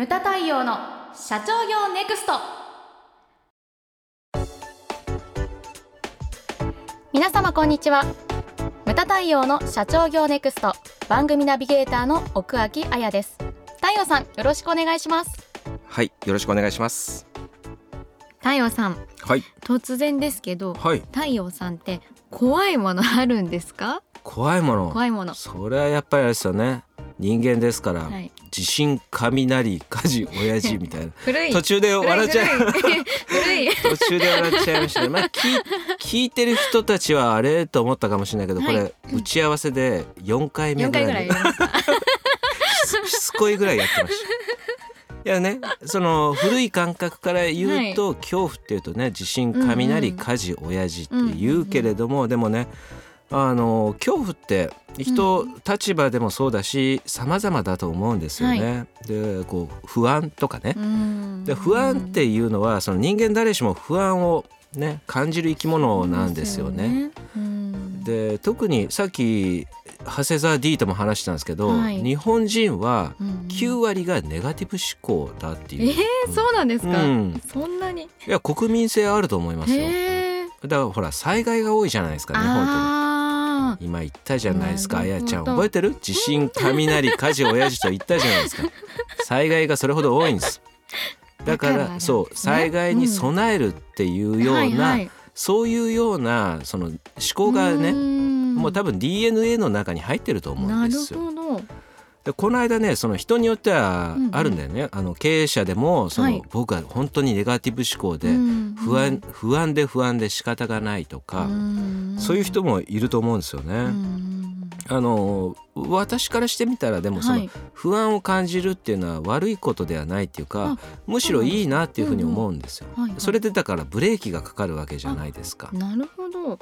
ムタ太陽の社長業ネクスト。皆様こんにちは。ムタ太陽の社長業ネクスト。番組ナビゲーターの奥脇彩です。太陽さんよろしくお願いします。はいよろしくお願いします。太陽さんはい。突然ですけどはい。太陽さんって怖いものあるんですか？怖いもの。怖いもの。それはやっぱりあれですよね人間ですから、はい。地震雷火事親父みたいな。古い。途中で笑っちゃう。途中で笑っちゃいましたね、まあ、聞聞いてる人たちはあれと思ったかもしれないけど、はい。これ打ち合わせで4回目4回ぐらい しつこいぐらいやってました。いやねその古い感覚から言うと、恐怖っていうとね地震雷、火事親父って言うけれども、でもねあの恐怖って人、立場でもそうだし様々だと思うんですよね。でこう不安とかね、うん。で不安っていうのはその人間誰しも不安をね感じる生き物なんですよね。うん。で特にさっき長谷沢 D とも話したんですけど、はい。日本人はうん9割がネガティブ思考だってえいう、ー、そうなんですか、うん。そんなに。いや国民性あると思いますよ。だからほら災害が多いじゃないですか日本って。あ今言ったじゃないですか。あやちゃん覚えてる？地震雷火事親父と言ったじゃないですか。災害がそれほど多いんです。だからそう災害に備えるっていうーような、そういうようなその思考がねもう多分分 DNA の中に入ってると思うんですよ。なるほどでこの間ねその人によってはうんうん。あるんだよね、あの経営者でもその、はい。僕は本当にネガティブ思考でうん不安,、不安で不安で仕方がないとか、んそういう人もいると思うんですよね。うんあの私からしてみたらでもそのはい。不安を感じるっていうのは悪いことではないっていうか、むしろいいなっていうふうに思うんですよ。はいはい。それでだからブレーキがかかるわけじゃないですか。なるほど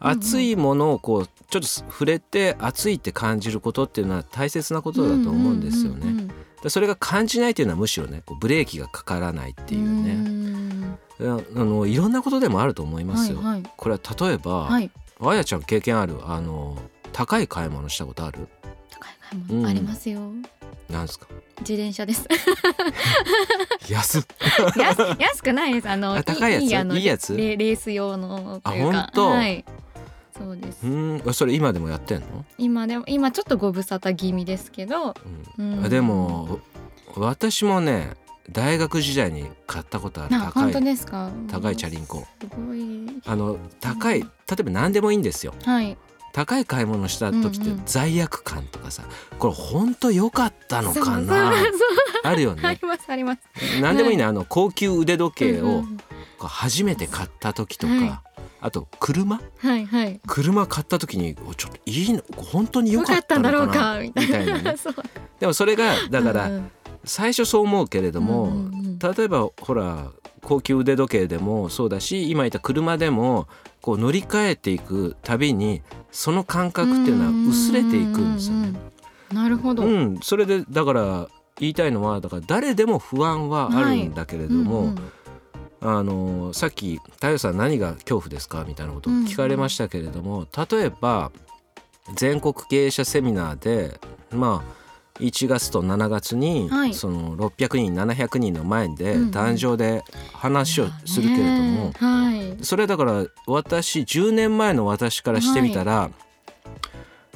熱いものをこうちょっと触れて熱いって感じることっていうのは大切なことだと思うんですよね。うんうんでそれが感じないっていうのはむしろねこうブレーキがかからないっていううん。ねあのいろんなことでもあると思いますよ。はいはい。これは例えば、はい。あやちゃん経験あるあの高い買い物したことある？高い買い物ありますよ、なんですか？自転車です。安っ。安安くないです。あのあ高いやつ？いいやつ？レレース用のあ本当はいそうです。うん。それ今でもやってんの、今でも今ちょっとご無沙汰気味ですけど。うん。うん。でも私もね大学時代に買ったことある高な本当いですか？高いチャリンコ。すごい。あの高い例えば何でもいいんですよ。はい。高い買い物した時ってうんうん。罪悪感とかさこれ本当良かったのかそうなそう。あるよそうありねますあります。何でもいいね。あの高級腕時計を初めて買った時とはい。かあと車？はいはい。車買った時におちょっといいの本当に良よかったたんだろうのか？みたいな。ね。でもそれがだからうんうん。最初そう思うけれども、うんうんうん例えばほら高級腕時計でもそうだし今言った車でもこう乗り換えていくたびにその感覚っていうのは薄れていくんですよね。なるほど、うん、それでだから言いたいのはだから誰でも不安はあるんだけれども、うんうんあのさっき「太陽さん何が恐怖ですか?」みたいなことを聞かれましたけれども、例えば全国経営者セミナーでまあ1月と7月に、はい。その600人700人の前でうんうん。壇上で話をするけれども、ねえはい。それはだから私10年前の私からしてみたら、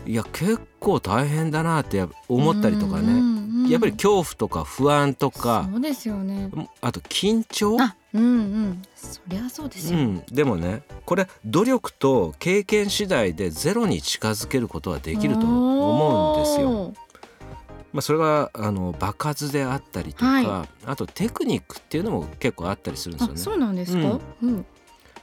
い、や結構大変だなって思ったりとかね、うんうんうんやっぱり恐怖とか不安とかそうですよね。あと緊張？あうんうん。そりゃそうですよ、うん、でもねこれ努力と経験次第でゼロに近づけることはできると思うんですよ。まあ、それがあの爆発であったりとか、はあとテクニックっていうのも結構あったりするんですよあね。そうなんですか、うん。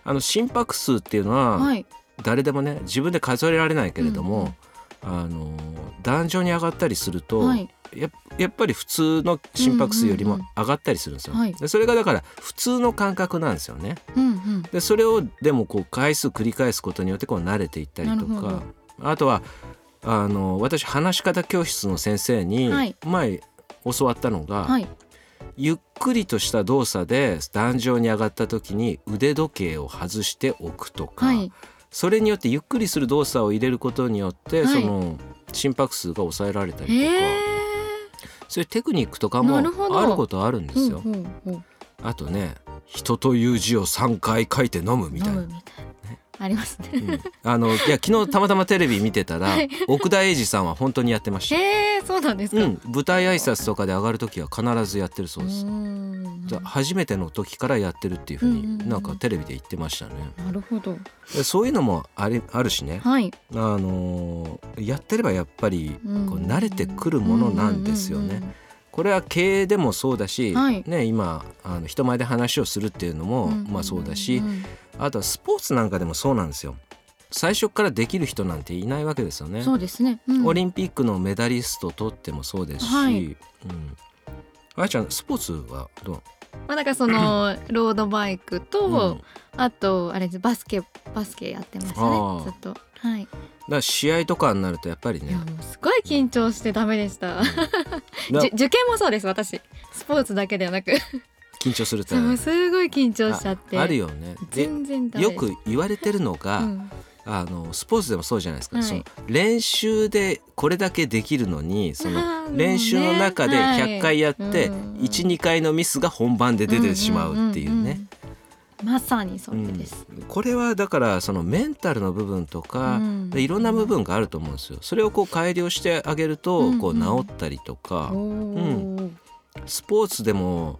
あの心拍数っていうのは、はい。誰でもね自分で数えられないけれども、あの壇上に上がったりすると、はいややっぱり普通の心拍数よりも上がったりするんですよ。はい。でそれがだから普通の感覚なんですよね。うんうん。でそれをでもこう回数繰り返すことによってこう慣れていったりとか。あとはあの私話し方教室の先生にはい。前教わったのが、はい。ゆっくりとした動作で壇上に上がった時に腕時計を外しておくとか、はい。それによってゆっくりする動作を入れることによって、はい。その心拍数が抑えられたりとか、へえそういうテクニックとかもあることあるんですよ。あとね人という字を3回書いて飲む。みたいな、ありますね。うんあのいや昨日たまたまテレビ見てたら、はい奥田英二さんは本当にやってました。へえ、そうなんですか。うん、舞台挨拶とかで上がる時は必ずやってるそうです。んじゃあ初めての時からやってるっていうふうになんかテレビで言ってましたね。なるほど。でそういうのもありあるしね、はい。あのーやってればやっぱりうんこう慣れてくるものなんですよね。これは経営でもそうだし、はい。ね、今あの人前で話をするっていうのも、まあ、そうだし、あとはスポーツなんかでもそうなんですよ。最初からできる人なんていないわけですよね。そうですね。うん。オリンピックのメダリスト取ってもそうですし、はい。うん、あやちゃんスポーツはどう？まあなんかその ロードバイクと、うん。あとあれですバスケバスケやってましたあねー。ずっと。はい。だから試合とかになるとやっぱりね。すごい緊張してダメでした。だじゅ受験もそうです私。スポーツだけではなく。緊張すると。すごい緊張しちゃって。ああるよね。で全然よく言われてるのが、うん。あのスポーツでもそうじゃないですか、はい。その練習でこれだけできるのにその練習の中でもうね100回やってはいうん。12回のミスが本番で出てしまうっていうね。んんうんまさにそれです、うん。これはだからそのメンタルの部分とか、うん。でいろんな部分があると思うんですよ。それをこう改良してあげるとうんこう治ったりとか、おー。スポーツでも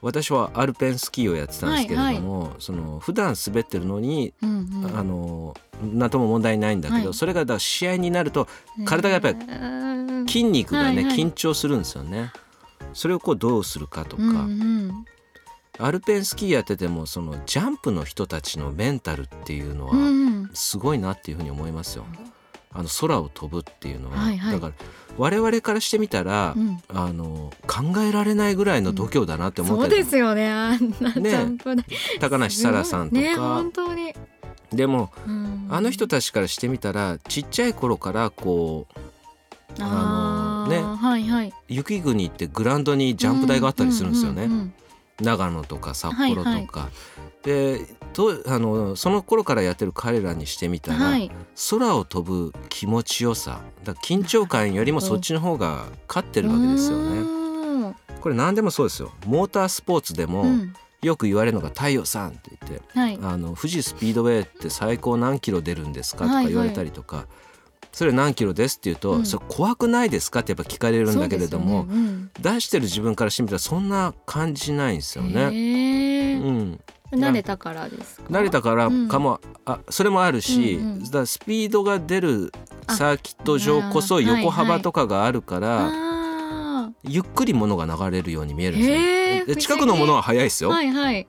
私はアルペンスキーをやってたんですけれども、その普段滑ってるのに、うんうん。あの何とも問題ないんだけど、はい。それがだ試合になると体がやっぱりり筋肉がね、はいはい。緊張するんですよね。それをこうどうするかとか、うんうんアルペンスキーやっててもそのジャンプの人たちのメンタルっていうのはうんうん。すごいなっていうふうに思いますよ。あの空を飛ぶっていうのは、はいはい。だから我々からしてみたら、うん。あの考えられないぐらいの度胸だなって思そうってる、ですよね。あんなジねャンプ台高梨沙羅さんとか、ね本当に、でもうん。あの人たちからしてみたらちっちゃい頃からこうあのね。はいはい。雪国ってグラウンドにジャンプ台があったりするんですよね。うううん長野とか札幌とか。はいでとあのその頃からやってる彼らにしてみたら、はい。空を飛ぶ気持ちよさ。だ緊張感よりもそっちの方が勝ってるわけですよね。ねこれ何でもそうですよ。モータースポーツでもうん。よく言われるのが「太陽さん」って言ってはい。あの富士スピードウェイって最高何キロ出るんですかとはいはい。か言われたりとか、それ何キロですって言うと、うん。それ怖くないですかってやっぱ聞かれるんだけれども、そうですよね。出してる自分からしてみたらそんな感じないんですようんね。うん、慣れたからですか？慣れたからかも、あそれもあるし、うんうんだスピードが出るサーキット場こそ横幅とかがあるから、あゆっくり物が流れるように見えるんですよ。で近くのものは速いですよ、ーはいはい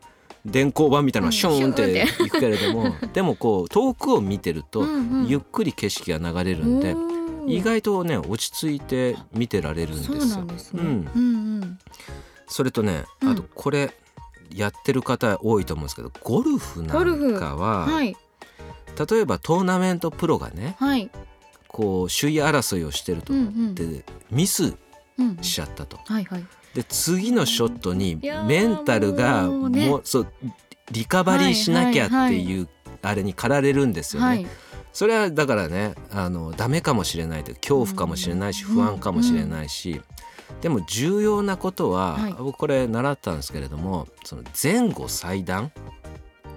電光板みたいなのはシューンっていくけれども でもこう遠くを見てると、うんうん。ゆっくり景色が流れるんで、意外とね落ち着いて見てられるんですよ。そうなんですね、うん。うんうん。それとねうん。あとこれやってる方多いと思うんですけどゴルフなんかは、はい。例えばトーナメントプロがねはい。こう首位争いをしてると、うんうん。でミスうん。しちゃったと。はいはいで次のショットにメンタルがもうね。もうそうリカバリーしなきゃっていうあれに駆られるんですよね。はい。それはだからねあのダメかもしれないと恐怖かもしれないしうん。不安かもしれないし、でも重要なことは、はい。僕これ習ったんですけれどもその前後祭壇？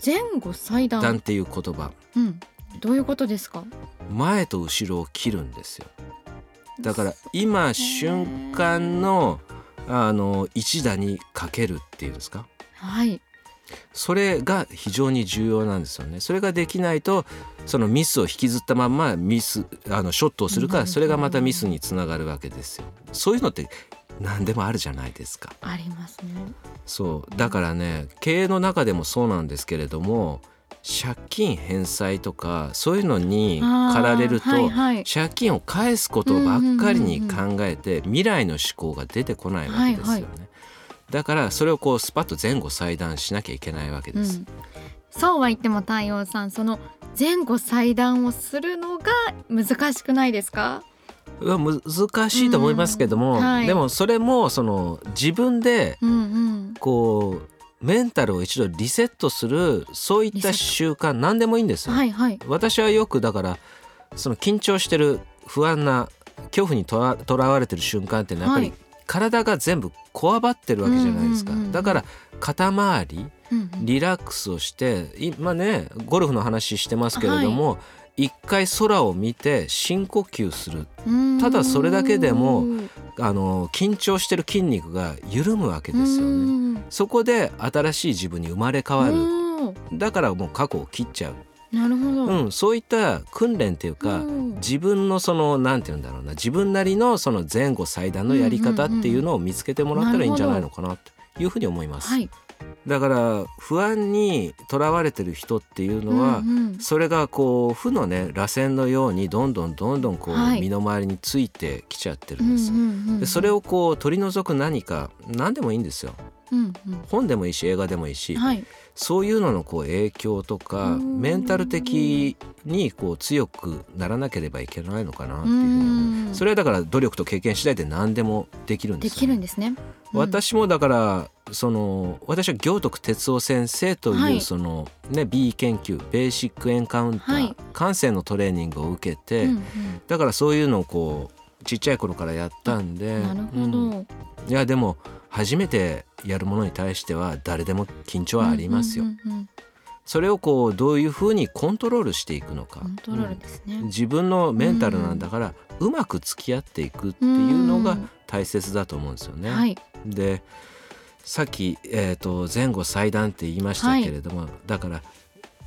前後祭壇？壇っていう言葉。うん。どういうことですか？前と後ろを切るんですよ。だから今瞬間のあの一打にかけるっていうんですか？はいそれが非常に重要なんですよね。それができないとそのミスを引きずったまんまミスあのショットをするかうんらそれがまたミスにつながるわけですよ。そういうのって何でもあるじゃないですか。ありますねそうだからね経営の中でもそうなんですけれども借金返済とかそういうのに駆られると、はいはい。借金を返すことばっかりに考えて未来の思考が出てこないわけですよね。はいはだからそれをこうスパッと前後裁断しなきゃいけないわけです。うん、そうは言っても太陽さんその前後祭壇をするのが難しくないですか？うわ難しいと思いますけども、うん。はい。でもそれもその自分でこうメンタルを一度リセットするそういった習慣何でもいいんですよ。はいはい。私はよくだからその緊張してる不安な恐怖にとらわれてる瞬間ってやっぱり体が全部こわばってるわけじゃないですか、だから肩周りリラックスをして今ねゴルフの話してますけれども、一回空を見て深呼吸する。ただそれだけでもあの緊張してる筋肉が緩むわけですよね。ねそこで新しい自分に生まれ変わる。だからもう過去を切っちゃう、なるほど、うん、そういった訓練っていうか、うん。自分のそのなんて言うんだろうな。自分なりのその前後最短のやり方っていうのを見つけてもらったらいいんじゃないのかなというふうに思います。はいだから不安にとらわれてる人っていうのは、うんうん。それがこう負のね螺旋のようにどんどんどんどんこう、はい。身の回りについてきちゃってるんです。うんうんうんでそれをこう取り除く何か何でもいいんですよ。うん本でもいいし映画でもいいし、うんはいそういうののこう影響とかうん。メンタル的にこう強くならなければいけないのかなっていうふうそれはだから努力と経験次第で何でもできるんでよ、ですきるんですね。うん。私もだからその私は行徳哲夫先生という、はい。そのね B 研究ベーシックエンカウンター、はい。感性のトレーニングを受けて、うんだからそういうのをこうちっちゃい頃からやったんでうんなるほど。うん。いやでも初めてやるものに対しては誰でも緊張はありますよ。うんうんうんうんそれをこうどういうふうにコントロールしていくのかね。うん自分のメンタルなんだから、うまく付き合っていくっていうのが大切だと思うんですよね。はい。でさっき、えー、と前後祭壇って言いましたけれども、だから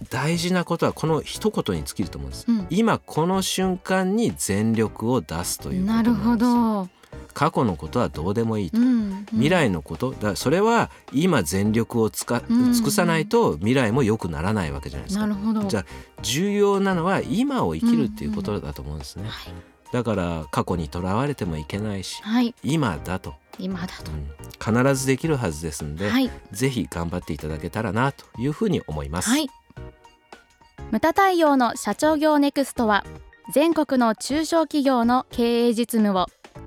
大事なことはこの一言に尽きると思うんです。うん今この瞬間に全力を出すということなですなんるほど。過去のことはどうでもいいと、うんうん未来のことだそれは今全力をつかうん尽くさないと未来も良くならないわけじゃないですか。なるほど。じゃあ重要なのは今を生きるっていうことだと思うんですね。はいだから過去にとらわれてもいけないしはい今だと、今だと。うん必ずできるはずですんで、はいぜひ頑張っていただけたらなというふうに思います。はい。ムタ太陽の社長業ネクストは全国の中小企業の経営実務を